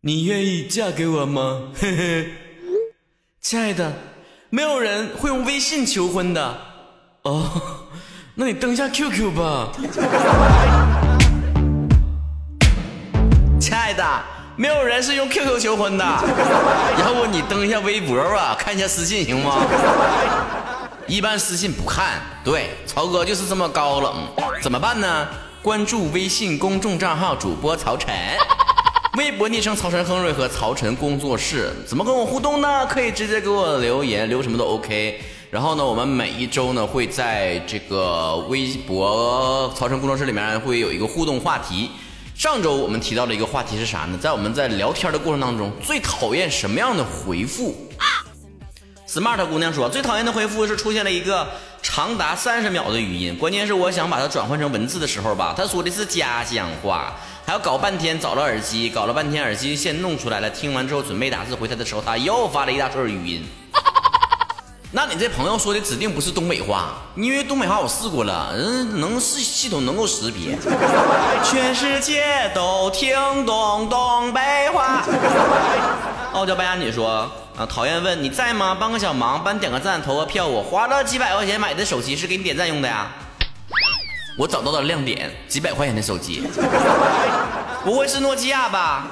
你愿意嫁给我吗？嘿嘿，亲爱的，没有人会用微信求婚的。哦，那你登一下 QQ 吧。亲爱的，没有人是用 QQ 求婚的。要不你登一下微博吧，看一下私信行吗？一般私信不看。对，曹哥就是这么高冷。怎么办呢？关注微信公众账号主播曹晨。微博昵称曹晨亨瑞和曹晨工作室，怎么跟我互动呢？可以直接给我留言，留什么都 OK。然后呢，我们每一周呢会在这个微博曹晨工作室里面会有一个互动话题。上周我们提到的一个话题是啥呢？在我们在聊天的过程当中，最讨厌什么样的回复？Smart 姑娘说，最讨厌的回复是出现了一个长达三十秒的语音，关键是我想把它转换成文字的时候吧，他说的是家乡话。还要搞半天找了耳机，搞了半天耳机线弄出来了。听完之后准备打字回他的时候，他又发了一大串语音。那你这朋友说的指定不是东北话，因为东北话我试过了，嗯，能是系统能够识别。全世界都听懂东北话。傲娇白鸭女说啊，讨厌问你在吗？帮个小忙，帮你点个赞，投个票。我花了几百块钱买的手机是给你点赞用的呀。我找到了亮点，几百块钱的手机，不会是诺基亚吧？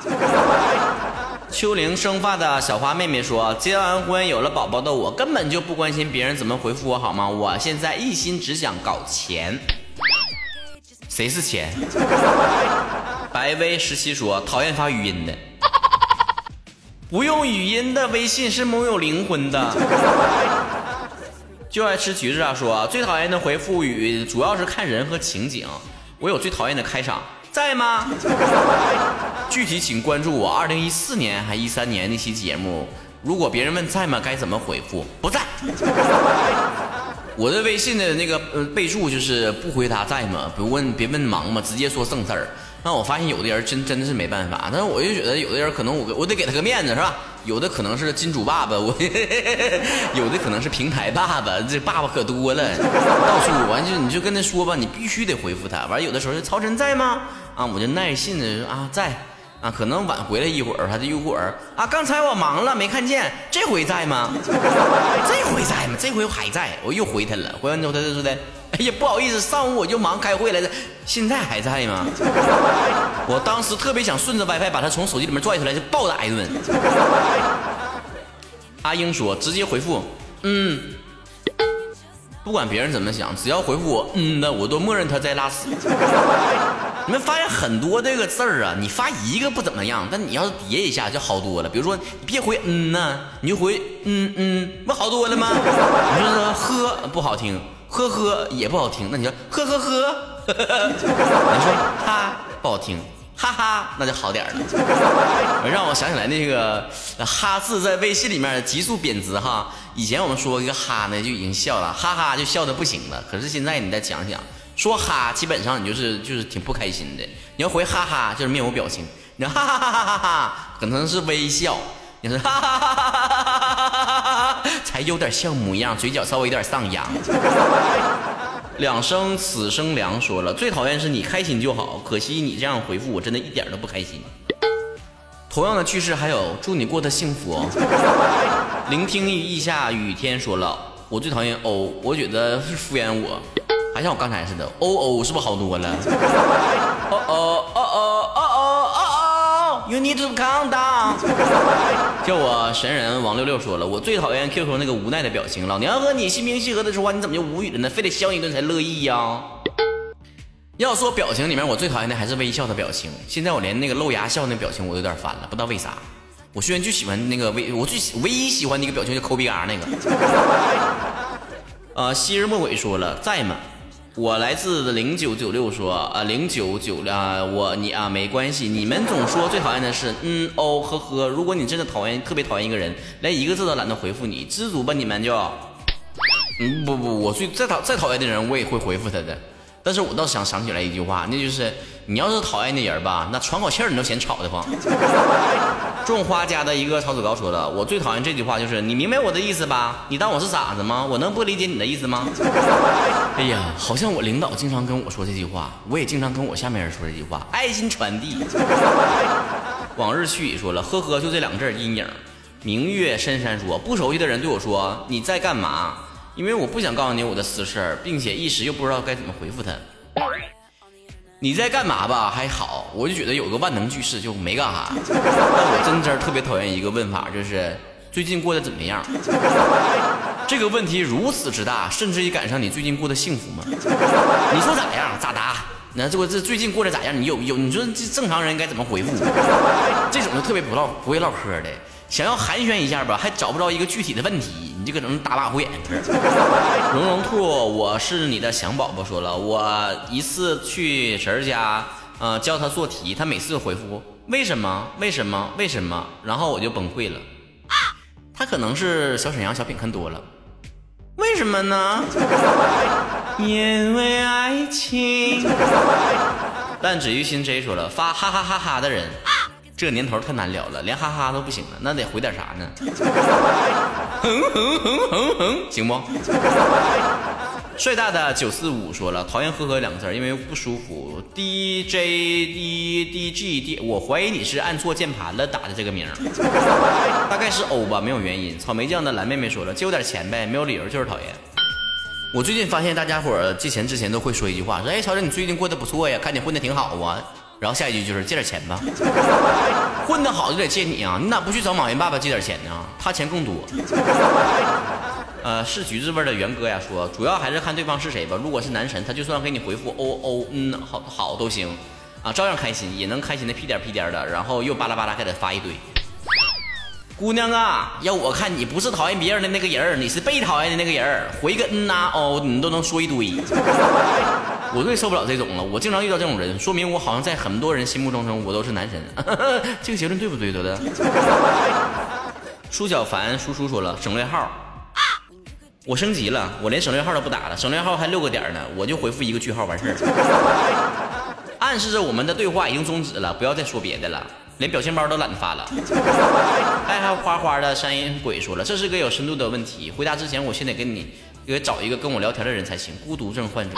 秋玲生发的小花妹妹说：“结完婚有了宝宝的我，根本就不关心别人怎么回复我，好吗？我现在一心只想搞钱。谁是钱？”白薇十七说：“讨厌发语音的，不用语音的微信是没有灵魂的。”就爱吃橘子啊！说最讨厌的回复语主要是看人和情景。我有最讨厌的开场，在吗？具体请关注我二零一四年还一三年那期节目。如果别人问在吗，该怎么回复？不在。我的微信的那个呃备注就是不回答在吗？不问别问忙吗？直接说正事儿。那我发现有的人真真的是没办法，但是我就觉得有的人可能我我得给他个面子是吧？有的可能是金主爸爸，我 有的可能是平台爸爸，这爸爸可多了，到处完就你就跟他说吧，你必须得回复他。完有的时候曹晨在吗？啊，我就耐心的说啊在。啊，可能晚回来一会儿，还得一会儿啊。刚才我忙了，没看见。这回在吗？这回在吗？这回还在。我又回他了。回完之后，他就说的：“哎呀，不好意思，上午我就忙开会来着，现在还在吗？” 我当时特别想顺着 WiFi 把他从手机里面拽出来，就暴打一顿。阿英说：“直接回复，嗯，不管别人怎么想，只要回复我嗯的，我都默认他在拉屎。”你们发现很多这个字儿啊，你发一个不怎么样，但你要是叠一下就好多了。比如说，你别回嗯呐，你就回嗯嗯，不好多了吗？你说呵不好听，呵呵也不好听，那你说呵呵呵，你说哈不好听，哈哈那就好点了。让我想起来那个哈字在微信里面急速贬值哈。以前我们说一个哈呢就已经笑了，哈哈就笑的不行了。可是现在你再想想。说哈，基本上你就是就是挺不开心的。你要回哈哈，就是面无表情。你哈哈哈哈哈哈，可能是微笑。你说哈哈哈哈哈哈，还有点像模样，嘴角稍微有点上扬。两生此生凉说了，最讨厌是你开心就好，可惜你这样回复我真的一点都不开心。同样的句式还有祝你过得幸福哦。聆听一下雨天说了，我最讨厌哦，我觉得是敷衍我，还像我刚才似的哦哦，是不是好多了？哦哦。哦哦，You need to calm down。叫我神人王六六说了，我最讨厌 QQ 那个无奈的表情。老娘和你心平气和的说话，你怎么就无语了呢？非得笑一顿才乐意呀？要说表情里面，我最讨厌的还是微笑的表情。现在我连那个露牙笑那表情我有点烦了，不知道为啥。我虽然就喜欢那个微，我最唯一喜欢的一个表情就抠鼻嘎那个。呃，昔日末尾说了，在吗？我来自零九九六说啊零九九啊我你啊没关系，你们总说最讨厌的是嗯哦呵呵，如果你真的讨厌特别讨厌一个人，连一个字都懒得回复你，知足吧你们就，嗯不不我最再讨再讨厌的人我也会回复他的。但是我倒想想起来一句话，那就是你要是讨厌那人吧，那喘口气儿你都嫌吵得慌。种花家的一个曹子高说的，我最讨厌这句话，就是你明白我的意思吧？你当我是傻子吗？我能不理解你的意思吗？哎呀，好像我领导经常跟我说这句话，我也经常跟我下面人说这句话，爱心传递。往日去雨说了，呵呵，就这两个字阴影。明月深山说，不熟悉的人对我说你在干嘛？因为我不想告诉你我的私事，并且一时又不知道该怎么回复他。你在干嘛吧？还好，我就觉得有个万能句式就没干啥。但我真真特别讨厌一个问法，就是最近过得怎么样？这个问题如此之大，甚至于赶上你最近过得幸福吗？你说咋样？咋答？那这我这最近过得咋样？你有有？你说这正常人该怎么回复？这种就特别不唠不会唠嗑的，想要寒暄一下吧，还找不着一个具体的问题，你就搁那打马虎眼。蓉蓉兔，我是你的翔宝宝。说了，我一次去婶儿家，呃，教他做题，他每次回复为什么？为什么？为什么？然后我就崩溃了。他可能是小沈阳小品看多了。为什么呢？因为爱情。但止于心 J 说了，发哈哈哈哈的人，这年头太难聊了，连哈哈都不行了，那得回点啥呢？哼哼哼哼哼，行不？帅大的九四五说了，讨厌呵呵两个字，因为不舒服。D J D D G D，我怀疑你是按错键盘了打的这个名，大概是 O 吧，没有原因。草莓酱的蓝妹妹说了，借我点钱呗，没有理由就是讨厌。我最近发现大家伙借钱之前都会说一句话，说哎，乔乔你最近过得不错呀，看你混得挺好啊。然后下一句就是借点钱吧，混得好就得借你啊，你咋不去找马云爸爸借点钱呢？他钱更多。呃，是橘子味的元哥呀，说主要还是看对方是谁吧。如果是男神，他就算给你回复哦哦嗯好好都行啊，照样开心，也能开心的屁颠屁颠的，然后又巴拉巴拉给他发一堆。姑娘啊，要我看你不是讨厌别人的那个人，你是被讨厌的那个人，回个嗯呐哦你都能说一堆。我最受不了这种了，我经常遇到这种人，说明我好像在很多人心目中中我都是男神。这个结论对不对，多多？舒小凡叔叔说了，省略号。我升级了，我连省略号都不打了，省略号还六个点呢，我就回复一个句号完事儿，暗示着我们的对话已经终止了，不要再说别的了，连表情包都懒得发了。爱好花花的山阴鬼说了，这是个有深度的问题，回答之前我先得跟你给找一个跟我聊天的人才行，孤独症患者。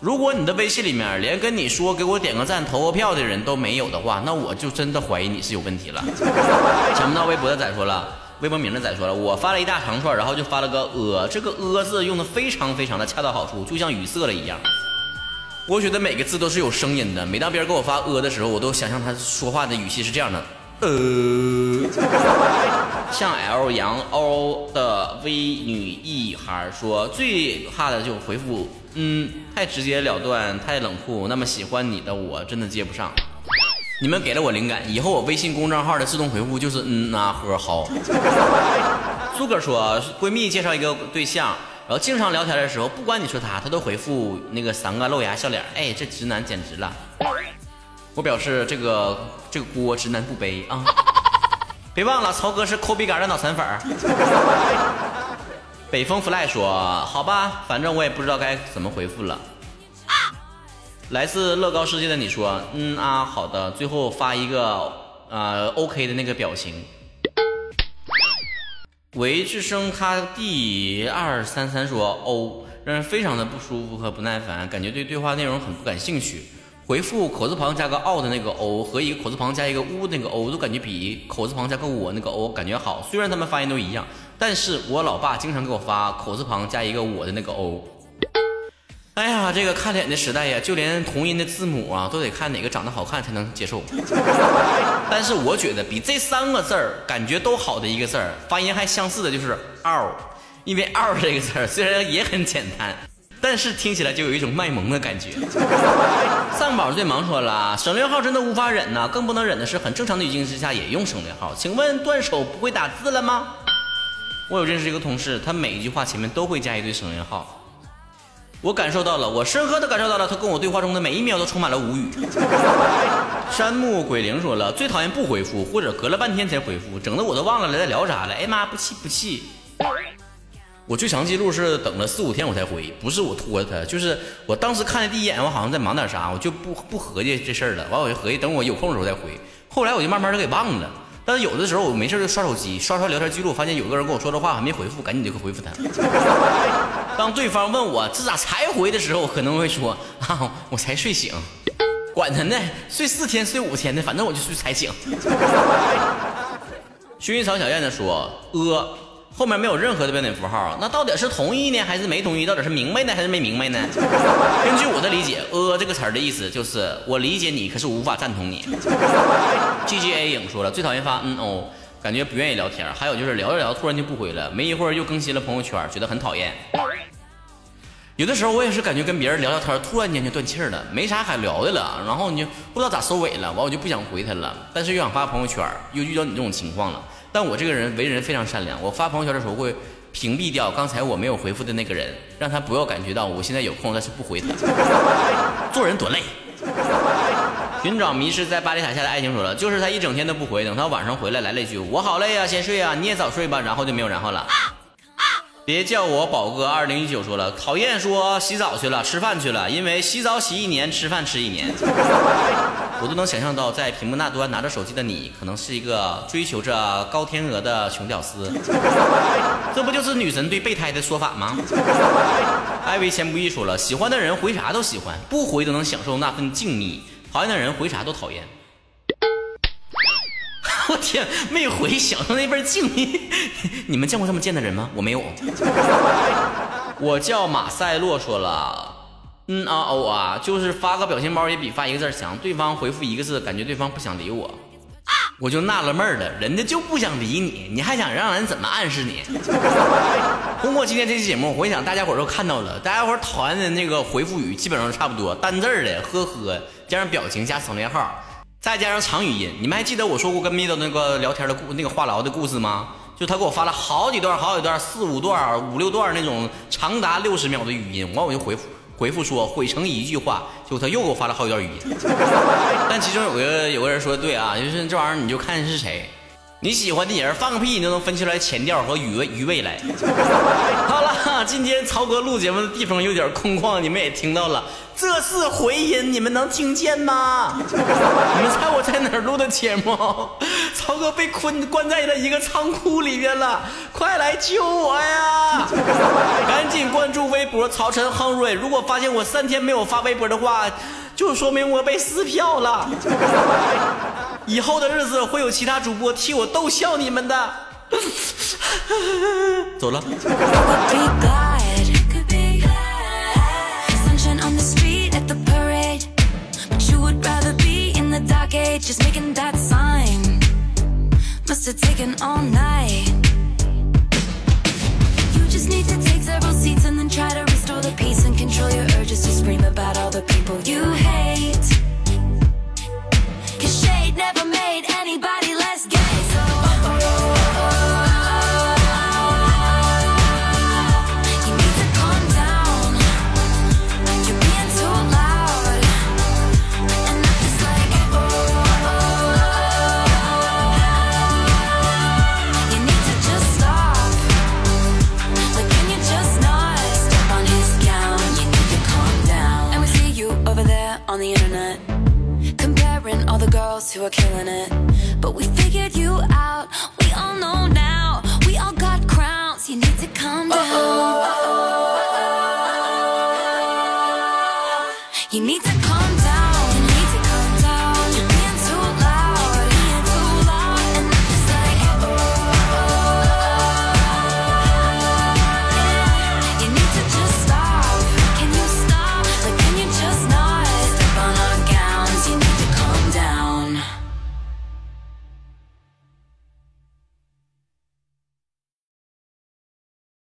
如果你的微信里面连跟你说给我点个赞、投个票的人都没有的话，那我就真的怀疑你是有问题了。想不到微博的仔说了。微博名的仔说了，我发了一大长串，然后就发了个呃，这个呃字用的非常非常的恰到好处，就像语塞了一样。我觉得每个字都是有声音的，每当别人给我发呃的时候，我都想象他说话的语气是这样的，呃。像 L 杨 O 的微女一孩说，最怕的就回复，嗯，太直截了断，太冷酷，那么喜欢你的我真的接不上。你们给了我灵感，以后我微信公众号的自动回复就是嗯啊呵好。苏哥说，闺蜜介绍一个对象，然后经常聊天的时候，不管你说他，他都回复那个三个露牙笑脸。哎，这直男简直了！我表示这个这个锅直男不背啊！别忘了，曹哥是抠鼻杆的脑残粉。北风 fly 说，好吧，反正我也不知道该怎么回复了。来自乐高世界的你说，嗯啊，好的，最后发一个呃 OK 的那个表情。维智生他第二三三说哦，让人非常的不舒服和不耐烦，感觉对对话内容很不感兴趣。回复口字旁加个奥的那个 O 和一个口字旁加一个乌那个 O，，都感觉比口字旁加个我那个 O 感觉好。虽然他们发音都一样，但是我老爸经常给我发口字旁加一个我的那个 o。哎呀，这个看脸的时代呀，就连同音的字母啊，都得看哪个长得好看才能接受。但是我觉得比这三个字儿感觉都好的一个字儿，发音还相似的就是“嗷”，因为“嗷”这个字儿虽然也很简单，但是听起来就有一种卖萌的感觉。丧宝最忙说了，省略号真的无法忍呐，更不能忍的是很正常的语境之下也用省略号。请问断手不会打字了吗？我有认识一个同事，他每一句话前面都会加一堆省略号。我感受到了，我深刻的感受到了，他跟我对话中的每一秒都充满了无语。山木鬼灵说了，最讨厌不回复或者隔了半天才回复，整的我都忘了在聊啥了。哎妈，不气不气！我最长记录是等了四五天我才回，不是我拖他，就是我当时看的第一眼，我好像在忙点啥，我就不不合计这事儿了。完我就合计等我有空的时候再回，后来我就慢慢的给忘了。但是有的时候我没事就刷手机，刷刷聊天记录，发现有个人跟我说的话还没回复，赶紧就回复他。当对方问我这咋才回的时候，我可能会说啊，我才睡醒。管他呢，睡四天睡五天的，反正我就睡才醒。薰衣草小燕子说：“呃，后面没有任何的标点符号，那到底是同意呢，还是没同意？到底是明白呢，还是没明白呢？”根据我的理解，“呃”这个词儿的意思就是我理解你，可是无法赞同你。G G A 影说了，最讨厌发嗯哦，感觉不愿意聊天。还有就是聊着聊，突然就不回了，没一会儿又更新了朋友圈，觉得很讨厌。有的时候我也是感觉跟别人聊聊天，突然间就断气了，没啥可聊的了，然后你就不知道咋收尾了，完我就不想回他了，但是又想发朋友圈，又遇到你这种情况了。但我这个人为人非常善良，我发朋友圈的时候会屏蔽掉刚才我没有回复的那个人，让他不要感觉到我现在有空但是不回他。做人多累。寻找迷失在巴黎塔下的爱情说了，就是他一整天都不回，等他晚上回来来了一句我好累啊，先睡啊，你也早睡吧，然后就没有然后了。别叫我宝哥，二零一九说了，讨厌说洗澡去了，吃饭去了，因为洗澡洗一年，吃饭吃一年。我都能想象到，在屏幕那端拿着手机的你，可能是一个追求着高天鹅的穷屌丝。这不就是女神对备胎的说法吗？艾维钱不易说了，喜欢的人回啥都喜欢，不回都能享受那份静谧；讨厌的人回啥都讨厌。我天，没回享受那份静谧。你们见过这么贱的人吗？我没有。我叫马赛洛，说了，嗯啊哦啊，就是发个表情包也比发一个字强。对方回复一个字，感觉对方不想理我，我就纳了闷了，人家就不想理你，你还想让人怎么暗示你？通过今天这期节目，我想大家伙都看到了，大家伙讨厌的那个回复语基本上差不多，单字的呵呵，加上表情加省略号。再加上长语音，你们还记得我说过跟蜜豆那个聊天的故那个话痨的故事吗？就他给我发了好几段、好几段、四五段、五六段那种长达六十秒的语音，完我就回复回复说毁成一句话，结果他又给我发了好几段语音。但其中有个有个人说的对啊，就是这玩意儿你就看是谁。你喜欢的人放个屁，你都能分出来前调和余味余味来。好了，今天曹哥录节目的地方有点空旷，你们也听到了，这是回音，你们能听见吗？你们猜我在哪儿录的节目？曹哥被困关在了一个仓库里面了，快来救我呀！博曹晨亨瑞，如果发现我三天没有发微博的话，就说明我被撕票了。以后的日子会有其他主播替我逗笑你们的。走了。just need to take several seats and then try to restore the peace and control your urges to scream about all the people you hate. Cause shade never made anybody. You need to call.